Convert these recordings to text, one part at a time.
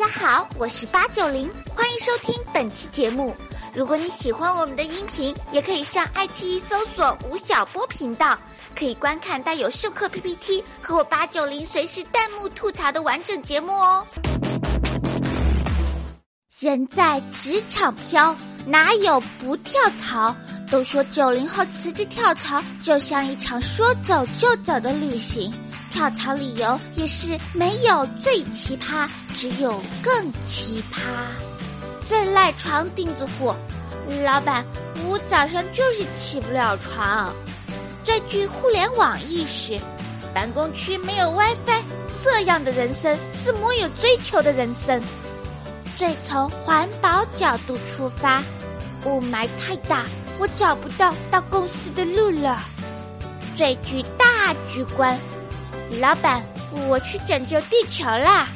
大家好，我是八九零，欢迎收听本期节目。如果你喜欢我们的音频，也可以上爱奇艺搜索吴晓波频道，可以观看带有授课 PPT 和我八九零随时弹幕吐槽的完整节目哦。人在职场飘，哪有不跳槽？都说九零后辞职跳槽就像一场说走就走的旅行，跳槽理由也是没有最奇葩，只有更奇葩。最赖床钉子户，老板，我早上就是起不了床。最具互联网意识，办公区没有 WiFi，这样的人生是没有追求的人生。最从环保角度出发，雾霾太大。我找不到到公司的路了。最具大局观，老板，我去拯救地球啦！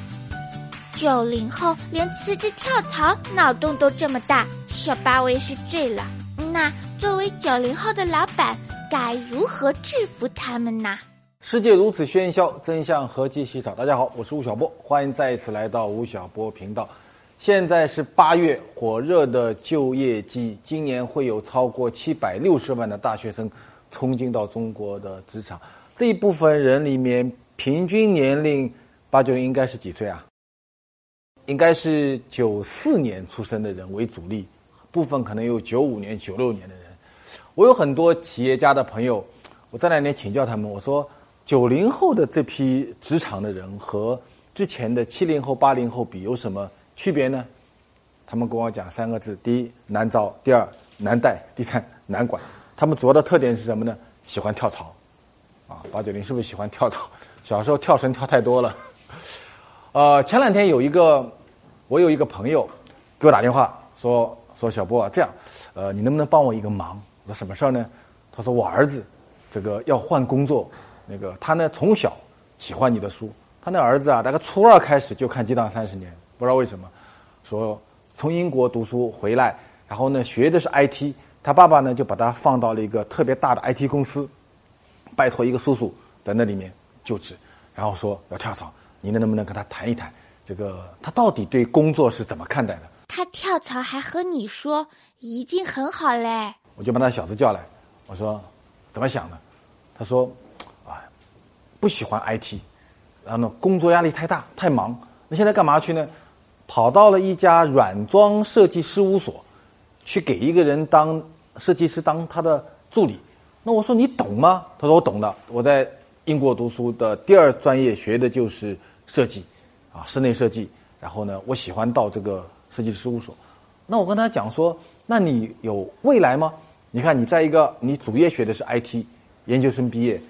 九零后连辞职跳槽脑洞都这么大，小八我也是醉了。那作为九零后的老板，该如何制服他们呢？世界如此喧嚣，真相何其稀少。大家好，我是吴晓波，欢迎再一次来到吴晓波频道。现在是八月，火热的就业季，今年会有超过七百六十万的大学生冲进到中国的职场。这一部分人里面，平均年龄八九零应该是几岁啊？应该是九四年出生的人为主力，部分可能有九五年、九六年的人。我有很多企业家的朋友，我这两年请教他们，我说九零后的这批职场的人和之前的七零后、八零后比有什么？区别呢？他们跟我讲三个字：第一难招，第二难带，第三难管。他们主要的特点是什么呢？喜欢跳槽。啊，八九零是不是喜欢跳槽？小时候跳绳跳太多了。呃，前两天有一个，我有一个朋友给我打电话说说小波啊，这样，呃，你能不能帮我一个忙？我说什么事儿呢？他说我儿子这个要换工作，那个他呢从小喜欢你的书，他那儿子啊大概初二开始就看《激荡三十年》。不知道为什么，说从英国读书回来，然后呢学的是 IT，他爸爸呢就把他放到了一个特别大的 IT 公司，拜托一个叔叔在那里面就职，然后说要跳槽，你能不能跟他谈一谈，这个他到底对工作是怎么看待的？他跳槽还和你说，已经很好嘞。我就把他小子叫来，我说怎么想的？他说啊，不喜欢 IT，然后呢工作压力太大，太忙。那现在干嘛去呢？跑到了一家软装设计事务所，去给一个人当设计师，当他的助理。那我说你懂吗？他说我懂的。我在英国读书的第二专业学的就是设计，啊，室内设计。然后呢，我喜欢到这个设计事务所。那我跟他讲说，那你有未来吗？你看你在一个你主业学的是 IT，研究生毕业，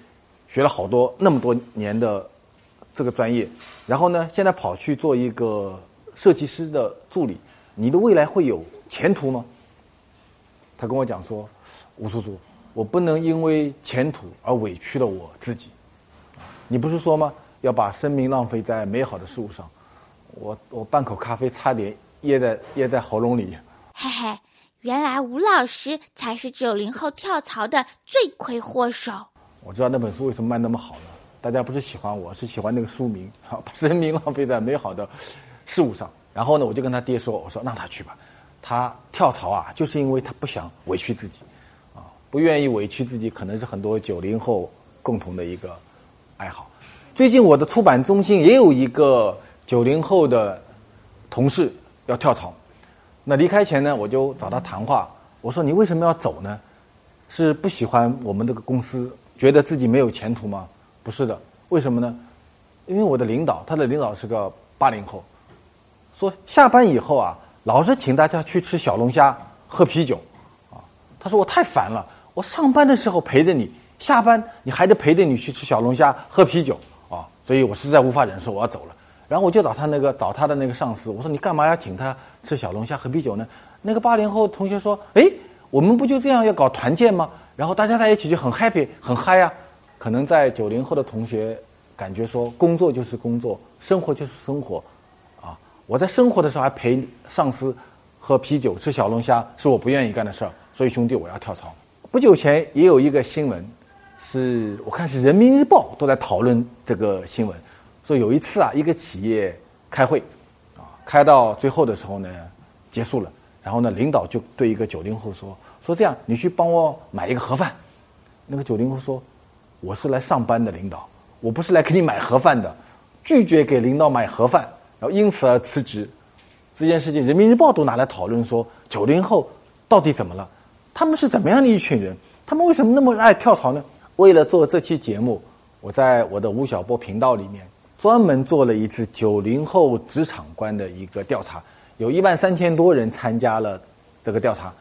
学了好多那么多年的这个专业，然后呢，现在跑去做一个。设计师的助理，你的未来会有前途吗？他跟我讲说：“吴叔叔，我不能因为前途而委屈了我自己。你不是说吗？要把生命浪费在美好的事物上。我我半口咖啡差点噎在噎在喉咙里。嘿嘿，原来吴老师才是九零后跳槽的罪魁祸首。我知道那本书为什么卖那么好呢？大家不是喜欢我，是喜欢那个书名，把生命浪费在美好的。”事物上，然后呢，我就跟他爹说：“我说让他去吧，他跳槽啊，就是因为他不想委屈自己，啊，不愿意委屈自己，可能是很多九零后共同的一个爱好。最近我的出版中心也有一个九零后的同事要跳槽，那离开前呢，我就找他谈话，我说你为什么要走呢？是不喜欢我们这个公司，觉得自己没有前途吗？不是的，为什么呢？因为我的领导，他的领导是个八零后。”说下班以后啊，老是请大家去吃小龙虾、喝啤酒，啊，他说我太烦了。我上班的时候陪着你，下班你还得陪着你去吃小龙虾、喝啤酒，啊，所以我实在无法忍受，我要走了。然后我就找他那个找他的那个上司，我说你干嘛要请他吃小龙虾、喝啤酒呢？那个八零后同学说，哎，我们不就这样要搞团建吗？然后大家在一起就很 happy、很嗨啊。可能在九零后的同学感觉说，工作就是工作，生活就是生活。啊我在生活的时候还陪上司喝啤酒、吃小龙虾，是我不愿意干的事儿。所以兄弟，我要跳槽。不久前也有一个新闻，是我看是人民日报都在讨论这个新闻，说有一次啊，一个企业开会，啊，开。到最后的时候呢，结束了。然后呢，领导就对一个九零后说：“说这样，你去帮我买一个盒饭。”那个九零后说：“我是来上班的，领导，我不是来给你买盒饭的。”拒绝给领导买盒饭，然后因此而辞职。这件事情，《人民日报》都拿来讨论说：九零后到底怎么了？他们是怎么样的一群人？他们为什么那么爱跳槽呢？为了做这期节目，我在我的吴晓波频道里面专门做了一次九零后职场观的一个调查，有一万三千多人参加了这个调查。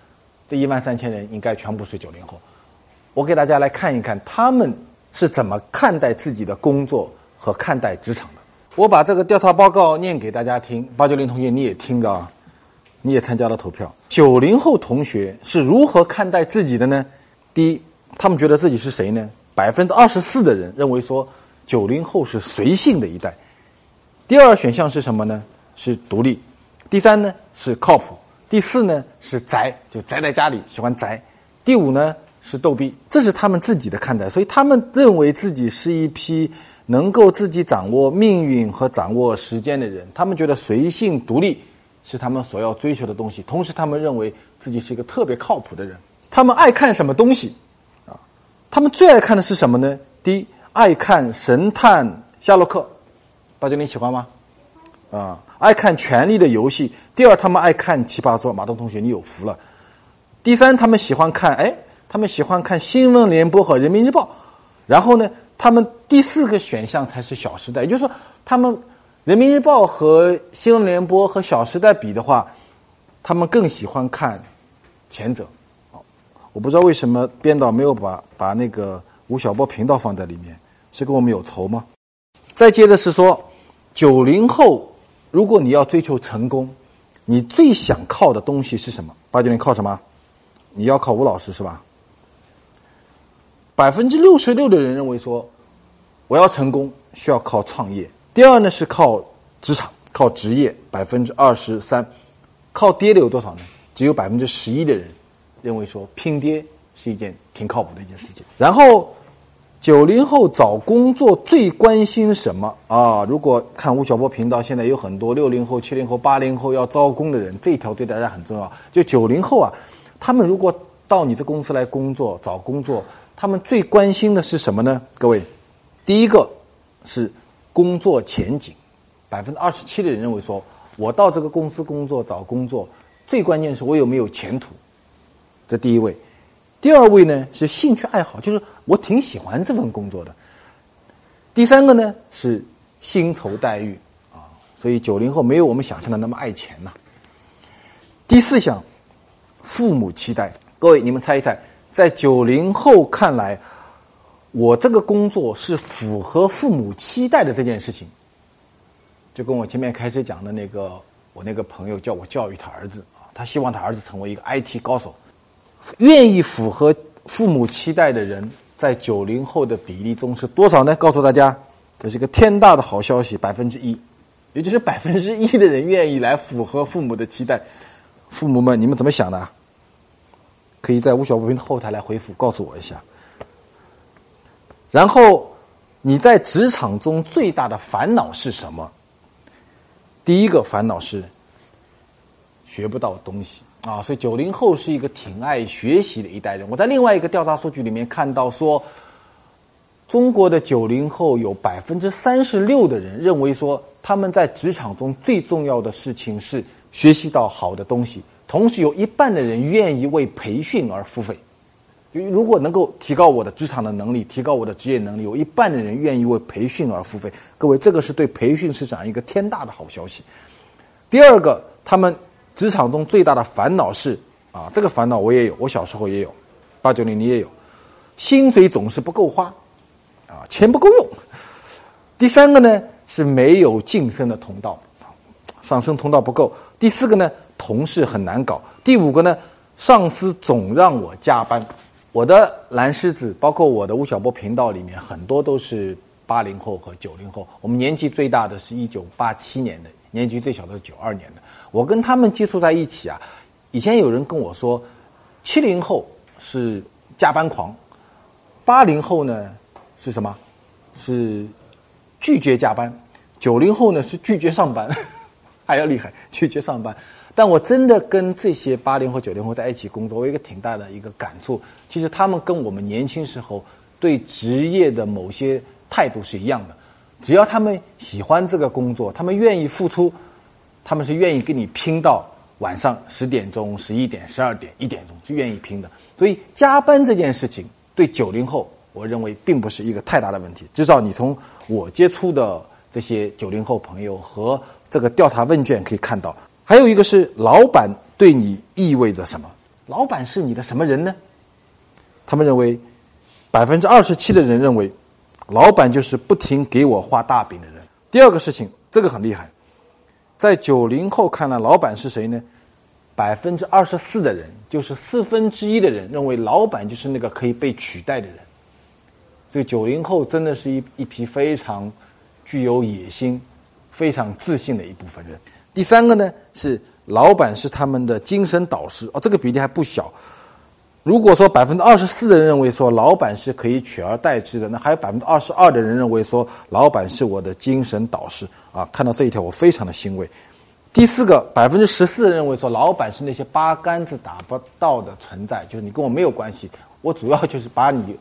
这一万三千人应该全部是九零后。我给大家来看一看他们是怎么看待自己的工作。和看待职场的，我把这个调查报告念给大家听。八九零同学你也听着，你也参加了投票。九零后同学是如何看待自己的呢？第一，他们觉得自己是谁呢？百分之二十四的人认为说九零后是随性的一代。第二选项是什么呢？是独立。第三呢是靠谱。第四呢是宅，就宅在家里喜欢宅。第五呢是逗逼。这是他们自己的看待，所以他们认为自己是一批。能够自己掌握命运和掌握时间的人，他们觉得随性独立是他们所要追求的东西。同时，他们认为自己是一个特别靠谱的人。他们爱看什么东西？啊，他们最爱看的是什么呢？第一，爱看神探夏洛克，八九零喜欢吗？啊，爱看《权力的游戏》。第二，他们爱看《奇葩说》。马东同学，你有福了。第三，他们喜欢看，哎，他们喜欢看《新闻联播》和《人民日报》。然后呢？他们第四个选项才是《小时代》，也就是说，他们《人民日报》和《新闻联播》和《小时代》比的话，他们更喜欢看前者。我不知道为什么编导没有把把那个吴晓波频道放在里面，是跟我们有仇吗？再接着是说，九零后，如果你要追求成功，你最想靠的东西是什么？八九零靠什么？你要靠吴老师是吧？百分之六十六的人认为说，我要成功需要靠创业。第二呢是靠职场、靠职业。百分之二十三，靠爹的有多少呢？只有百分之十一的人认为说拼爹是一件挺靠谱的一件事情。然后九零后找工作最关心什么啊？如果看吴晓波频道，现在有很多六零后、七零后、八零后要招工的人，这一条对大家很重要。就九零后啊，他们如果到你的公司来工作、找工作。他们最关心的是什么呢？各位，第一个是工作前景，百分之二十七的人认为说，我到这个公司工作找工作，最关键是我有没有前途，这第一位。第二位呢是兴趣爱好，就是我挺喜欢这份工作的。第三个呢是薪酬待遇啊，所以九零后没有我们想象的那么爱钱呐。第四项，父母期待，各位你们猜一猜。在九零后看来，我这个工作是符合父母期待的这件事情，就跟我前面开始讲的那个我那个朋友叫我教育他儿子啊，他希望他儿子成为一个 IT 高手，愿意符合父母期待的人，在九零后的比例中是多少呢？告诉大家，这是个天大的好消息，百分之一，也就是百分之一的人愿意来符合父母的期待。父母们，你们怎么想的？可以在吴小平的后台来回复，告诉我一下。然后你在职场中最大的烦恼是什么？第一个烦恼是学不到东西啊，所以九零后是一个挺爱学习的一代人。我在另外一个调查数据里面看到说，中国的九零后有百分之三十六的人认为说，他们在职场中最重要的事情是学习到好的东西。同时，有一半的人愿意为培训而付费。如果能够提高我的职场的能力，提高我的职业能力，有一半的人愿意为培训而付费。各位，这个是对培训市场一个天大的好消息。第二个，他们职场中最大的烦恼是啊，这个烦恼我也有，我小时候也有，八九零你也有，薪水总是不够花，啊，钱不够用。第三个呢是没有晋升的通道，上升通道不够。第四个呢？同事很难搞。第五个呢，上司总让我加班。我的蓝狮子，包括我的吴晓波频道里面，很多都是八零后和九零后。我们年纪最大的是一九八七年的，年纪最小的是九二年的。我跟他们接触在一起啊，以前有人跟我说，七零后是加班狂，八零后呢是什么？是拒绝加班，九零后呢是拒绝上班。还要厉害，拒绝上班。但我真的跟这些八零后、九零后在一起工作，我有一个挺大的一个感触，其实他们跟我们年轻时候对职业的某些态度是一样的。只要他们喜欢这个工作，他们愿意付出，他们是愿意跟你拼到晚上十点钟、十一点、十二点、一点钟，是愿意拼的。所以加班这件事情，对九零后，我认为并不是一个太大的问题。至少你从我接触的这些九零后朋友和这个调查问卷可以看到。还有一个是老板对你意味着什么？老板是你的什么人呢？他们认为，百分之二十七的人认为，老板就是不停给我画大饼的人。第二个事情，这个很厉害，在九零后看来，老板是谁呢？百分之二十四的人，就是四分之一的人认为老板就是那个可以被取代的人。所以九零后真的是一一批非常具有野心、非常自信的一部分人。第三个呢是老板是他们的精神导师哦，这个比例还不小。如果说百分之二十四的人认为说老板是可以取而代之的，那还有百分之二十二的人认为说老板是我的精神导师啊。看到这一条，我非常的欣慰。第四个，百分之十四认为说老板是那些八竿子打不到的存在，就是你跟我没有关系，我主要就是把你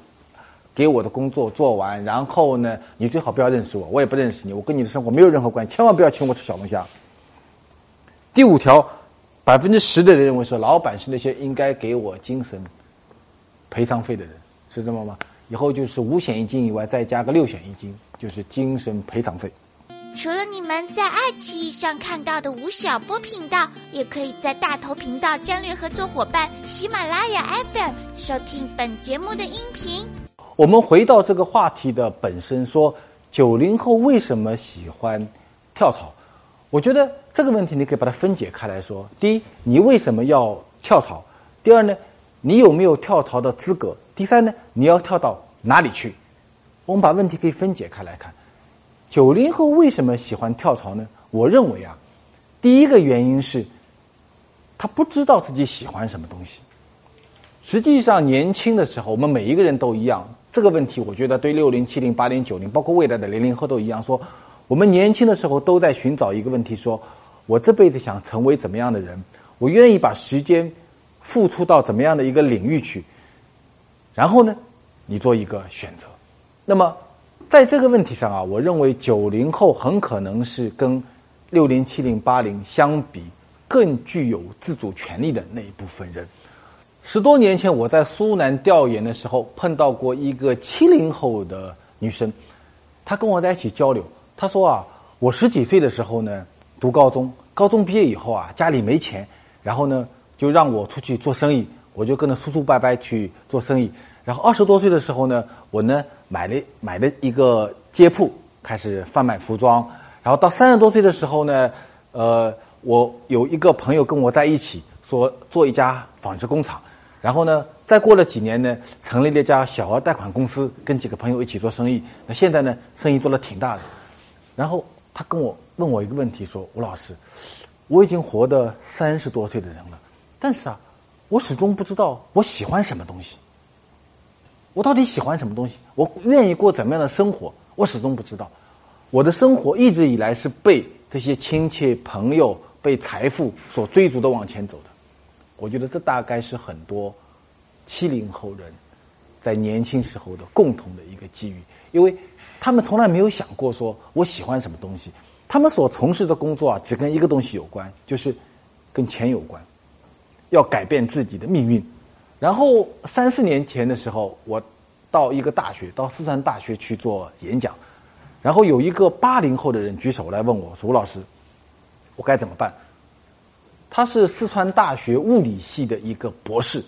给我的工作做完，然后呢，你最好不要认识我，我也不认识你，我跟你的生活没有任何关系，千万不要请我吃小龙虾。第五条，百分之十的人认为说，老板是那些应该给我精神赔偿费的人，是这么吗？以后就是五险一金以外，再加个六险一金，就是精神赔偿费。除了你们在爱奇艺上看到的吴晓波频道，也可以在大头频道战略合作伙伴喜马拉雅 FM 收听本节目的音频。我们回到这个话题的本身，说九零后为什么喜欢跳槽？我觉得这个问题你可以把它分解开来说：第一，你为什么要跳槽？第二呢，你有没有跳槽的资格？第三呢，你要跳到哪里去？我们把问题可以分解开来看。九零后为什么喜欢跳槽呢？我认为啊，第一个原因是，他不知道自己喜欢什么东西。实际上，年轻的时候，我们每一个人都一样。这个问题，我觉得对六零、七零、八零、九零，包括未来的零零后都一样说。我们年轻的时候都在寻找一个问题：说我这辈子想成为怎么样的人？我愿意把时间付出到怎么样的一个领域去？然后呢，你做一个选择。那么在这个问题上啊，我认为九零后很可能是跟六零、七零、八零相比更具有自主权利的那一部分人。十多年前我在苏南调研的时候碰到过一个七零后的女生，她跟我在一起交流。她说啊，我十几岁的时候呢，读高中，高中毕业以后啊，家里没钱，然后呢，就让我出去做生意，我就跟着叔叔伯伯去做生意。然后二十多岁的时候呢，我呢买了买了一个街铺，开始贩卖服装。然后到三十多岁的时候呢，呃，我有一个朋友跟我在一起，说做一家纺织工厂。然后呢，再过了几年呢，成立了一家小额贷款公司，跟几个朋友一起做生意。那现在呢，生意做的挺大的。然后他跟我问我一个问题，说：“吴老师，我已经活的三十多岁的人了，但是啊，我始终不知道我喜欢什么东西。我到底喜欢什么东西？我愿意过怎么样的生活？我始终不知道。我的生活一直以来是被这些亲戚朋友、被财富所追逐的往前走的。我觉得这大概是很多七零后人在年轻时候的共同的一个机遇，因为。”他们从来没有想过说我喜欢什么东西，他们所从事的工作啊，只跟一个东西有关，就是跟钱有关，要改变自己的命运。然后三四年前的时候，我到一个大学，到四川大学去做演讲，然后有一个八零后的人举手来问我说：“吴老师，我该怎么办？”他是四川大学物理系的一个博士，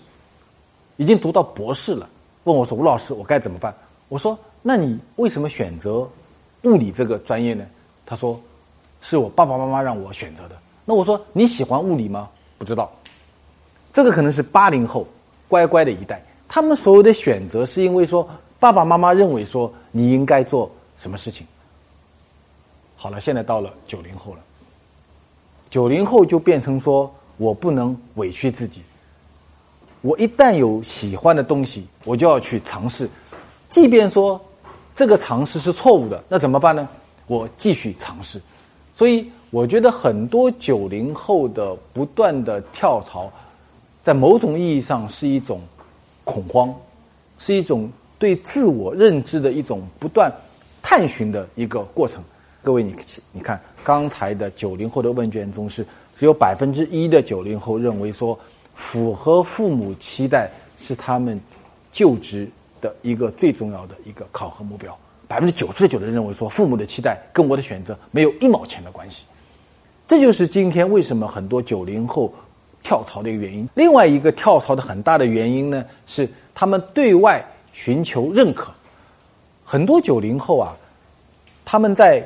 已经读到博士了，问我说：“吴老师，我该怎么办？”我说。那你为什么选择物理这个专业呢？他说是我爸爸妈妈让我选择的。那我说你喜欢物理吗？不知道。这个可能是八零后乖乖的一代，他们所有的选择是因为说爸爸妈妈认为说你应该做什么事情。好了，现在到了九零后了，九零后就变成说我不能委屈自己，我一旦有喜欢的东西，我就要去尝试，即便说。这个尝试是错误的，那怎么办呢？我继续尝试。所以我。觉得很多九零后的不断的跳槽，在某种意义上是一种恐慌，是一种对自我认知的一种不断探寻的一个过程。各位，你你看刚才的九零后的问卷中是只有百分之一的九零后认为说符合父母期待是他们就职的一个最重要的一个考核目标，百分之九十九的人认为说父母的期待跟我的选择没有一毛钱的关系。这就是今天为什么很多九零后跳槽的一个原因。另外一个跳槽的很大的原因呢，是他们对外寻求认可。很多九零后啊，他们在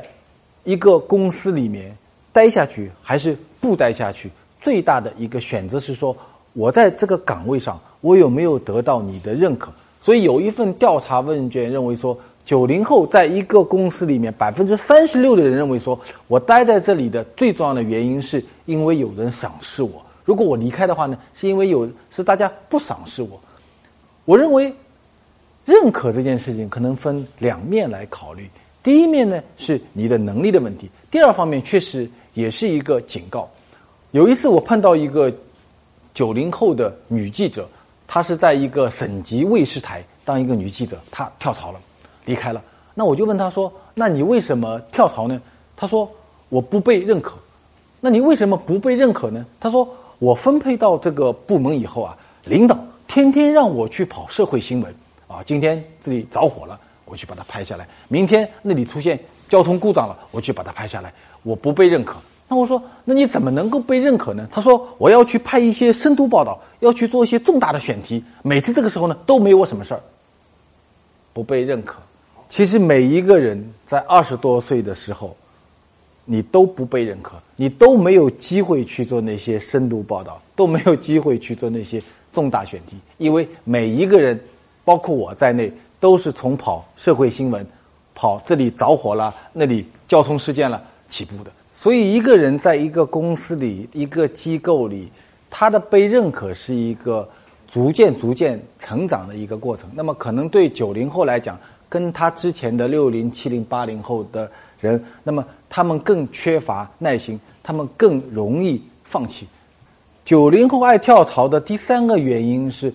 一个公司里面待下去还是不待下去，最大的一个选择是说，我在这个岗位上，我有没有得到你的认可？所以有一份调查问卷认为说，九零后在一个公司里面，百分之三十六的人认为说，我待在这里的最重要的原因是因为有人赏识我。如果我离开的话呢，是因为有是大家不赏识我。我认为，认可这件事情可能分两面来考虑。第一面呢是你的能力的问题，第二方面确实也是一个警告。有一次我碰到一个九零后的女记者，她是在一个省级卫视台当一个女记者，她跳槽了，离开了。那我就问他说：“那你为什么跳槽呢？”他说：“我不被认可。”那你为什么不被认可呢？他说：“我分配到这个部门以后啊，领导天天让我去跑社会新闻啊，今天这里着火了。”我去把它拍下来。明天那里出现交通故障了，我去把它拍下来。我不被认可，那我说，那你怎么能够被认可呢？他说，我要去拍一些深度报道，要去做一些重大的选题。每次这个时候呢，都没我什么事儿。不被认可，其实每一个人在二十多岁的时候，你都不被认可，你都没有机会去做那些深度报道，都没有机会去做那些重大选题，因为每一个人，包括我在内。都是从跑社会新闻，跑这里着火了，那里交通事件了起步的。所以一个人在一个公司里、一个机构里，他的被认可是一个逐渐、逐渐成长的一个过程。那么，可能对九零后来讲，跟他之前的六零、七零、八零后的人，那么他们更缺乏耐心，他们更容易放弃。九零后爱跳槽的第三个原因是，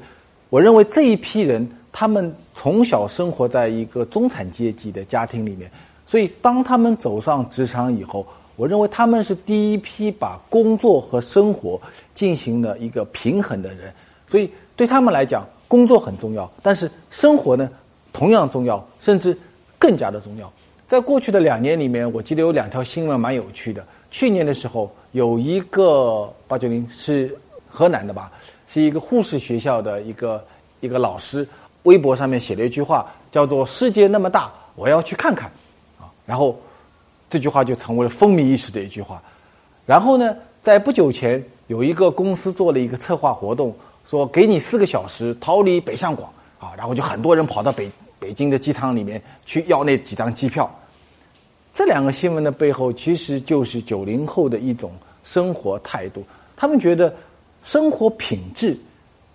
我认为这一批人。他们从小生活在一个中产阶级的家庭里面，所以当他们走上职场以后，我认为他们是第一批把工作和生活进行了一个平衡的人。所以对他们来讲，工作很重要，但是生活呢同样重要，甚至更加的重要。在过去的两年里面，我记得有两条新闻蛮有趣的。去年的时候，有一个八九零是河南的吧，是一个护士学校的一个一个老师。微博上面写了一句话，叫做“世界那么大，我要去看看”，啊，然后这句话就成为了风靡一时的一句话。然后呢，在不久前，有一个公司做了一个策划活动，说给你四个小时逃离北上广，啊，然后就很多人跑到北北京的机场里面去要那几张机票。这两个新闻的背后，其实就是九零后的一种生活态度，他们觉得生活品质。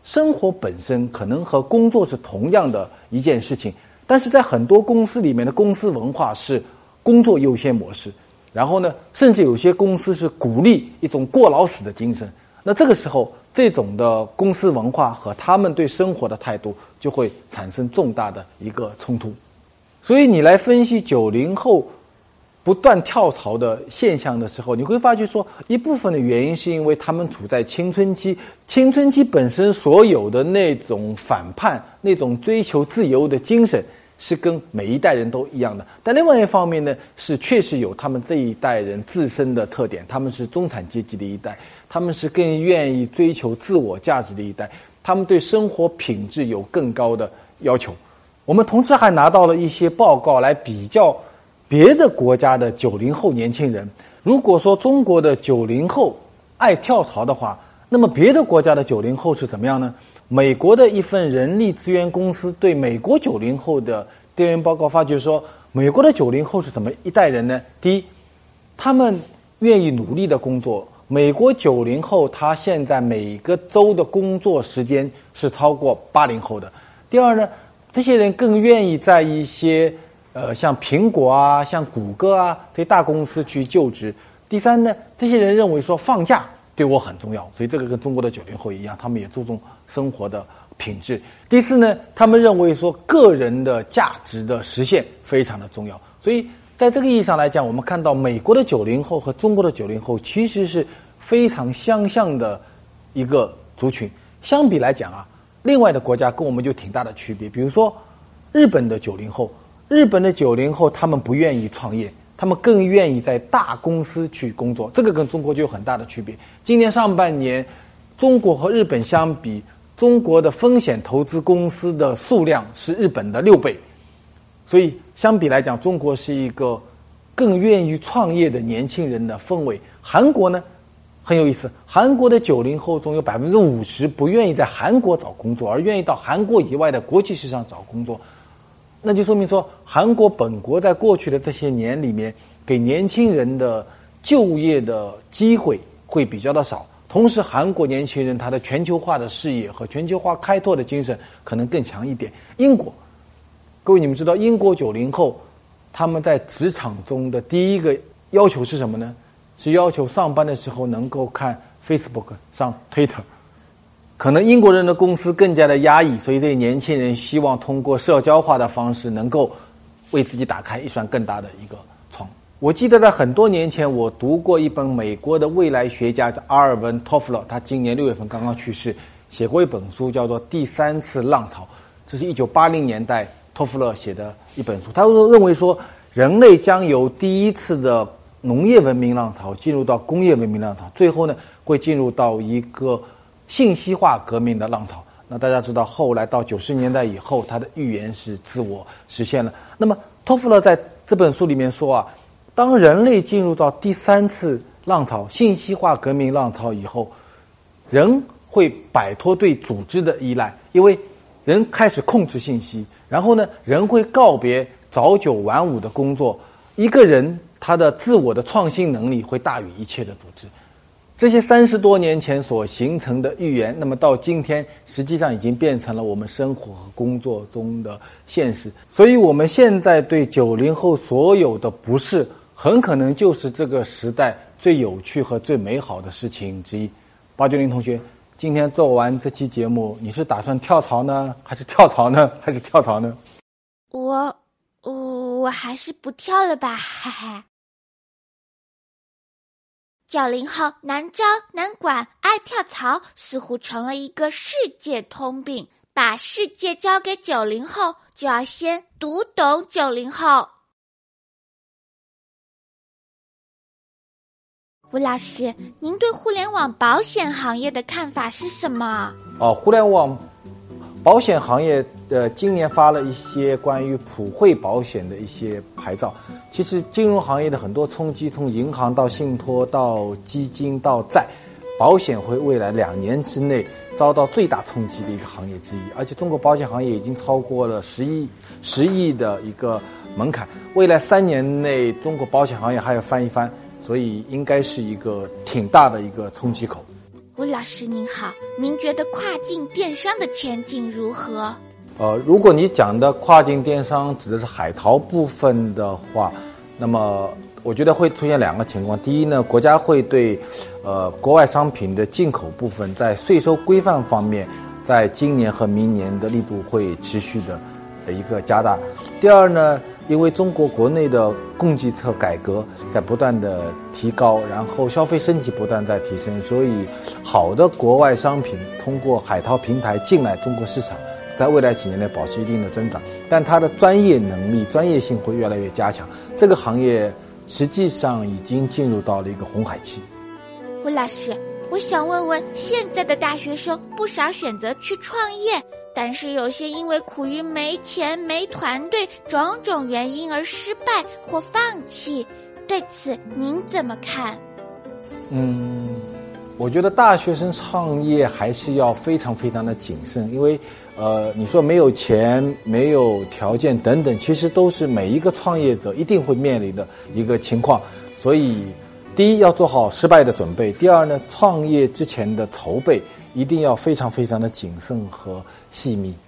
生活本身可能和工作是同样的一件事情，但是在很多公司里面的公司文化是工作优先模式，然后呢，甚至有些公司是鼓励一种过劳死的精神。那这个时候，这种的公司文化和他们对生活的态度就会产生重大的一个冲突。所以你来分析九零后。不断跳槽的现象的时候，你会发觉说，一部分的原因是因为他们处在青春期，青春期本身所有的那种反叛、那种追求自由的精神，是跟每一代人都一样的。但另外一方面呢，是确实有他们这一代人自身的特点，他们是中产阶级的一代，他们是更愿意追求自我价值的一代，他们对生活品质有更高的要求。我们同时还拿到了一些报告来比较。别的国家的九零后年轻人，如果说中国的九零后爱跳槽的话，那么别的国家的九零后是怎么样呢？美国的一份人力资源公司对美国九零后的调研报告发觉说，美国的九零后是怎么一代人呢？第一，他们愿意努力的工作。美国九零后他现在每个周的工作时间是超过八零后的。第二呢，这些人更愿意在一些。呃，像苹果啊，像谷歌啊这些大公司去就职。第三呢，这些人认为说放假对我很重要，所以这个跟中国的九零后一样，他们也注重生活的品质。第四呢，他们认为说个人的价值的实现非常的重要。所以在这个意义上来讲，我们看到美国的九零后和中国的九零后其实是非常相像的一个族群。相比来讲啊，另外的国家跟我们就挺大的区别。比如说日本的九零后，日本的九零后他们不愿意创业。他们更愿意在大公司去工作，这个跟中国就有很大的区别。今年上半年，中国和日本相比，中国的风险投资公司的数量是日本的六倍，所以相比来讲，中国是一个更愿意创业的年轻人的氛围。韩国呢很有意思，韩国的九零后中有百分之五十不愿意在韩国找工作，而愿意到韩国以外的国际市场找工作。那就说明说，韩国本国在过去的这些年里面，给年轻人的就业的机会会比较的少。同时，韩国年轻人他的全球化的视野和全球化开拓的精神可能更强一点。英国，各位你们知道，英国九零后他们在职场中的第一个要求是什么呢？是要求上班的时候能够看 Facebook 上 Twitter。可能英国人的公司更加的压抑，所以这些年轻人希望通过社交化的方式，能够为自己打开一扇更大的一个。我记得在很多年前，我读过一本美国的未来学家叫阿尔文·托夫勒，他今年六月份刚刚去世，写过一本书叫做《第三次浪潮》，这是一九八零年代托夫勒写的一本书。他认为说，人类将由第一次的农业文明浪潮进入到工业文明浪潮，最后呢，会进入到一个。信息化革命的浪潮，那大家知道，后来到九十年代以后，他的预言是自我实现了。那么托夫勒在这本书里面说啊，当人类进入到第三次浪潮——信息化革命浪潮以后，人会摆脱对组织的依赖，因为人开始控制信息，然后呢，人会告别早九晚五的工作，一个人他的自我的创新能力会大于一切的组织。这些三十多年前所形成的预言，那么到今天实际上已经变成了我们生活和工作中的现实。所以，我们现在对九零后所有的不适，很可能就是这个时代最有趣和最美好的事情之一。八九零同学，今天做完这期节目，你是打算跳槽呢，还是跳槽呢，还是跳槽呢？我，我，我还是不跳了吧，哈哈。九零后难招难管，爱跳槽似乎成了一个世界通病。把世界交给九零后，就要先读懂九零后。吴老师，您对互联网保险行业的看法是什么？哦，互联网保险行业。呃，今年发了一些关于普惠保险的一些牌照。其实金融行业的很多冲击，从银行到信托到基金到债，保险会未来两年之内遭到最大冲击的一个行业之一。而且中国保险行业已经超过了十亿十亿的一个门槛，未来三年内中国保险行业还要翻一番，所以应该是一个挺大的一个冲击口。吴老师您好，您觉得跨境电商的前景如何？呃，如果你讲的跨境电商指的是海淘部分的话，那么我觉得会出现两个情况。第一呢，国家会对呃国外商品的进口部分在税收规范方面，在今年和明年的力度会持续的一个加大。第二呢，因为中国国内的供给侧改革在不断的提高，然后消费升级不断在提升，所以好的国外商品通过海淘平台进来中国市场。在未来几年内保持一定的增长，但它的专业能力、专业性会越来越加强。这个行业实际上已经进入到了一个红海期。吴老师，我想问问，现在的大学生不少选择去创业，但是有些因为苦于没钱、没团队种种原因而失败或放弃，对此您怎么看？嗯。我觉得大学生创业还是要非常非常的谨慎，因为，呃，你说没有钱、没有条件等等，其实都是每一个创业者一定会面临的一个情况。所以，第一要做好失败的准备；第二呢，创业之前的筹备一定要非常非常的谨慎和细密。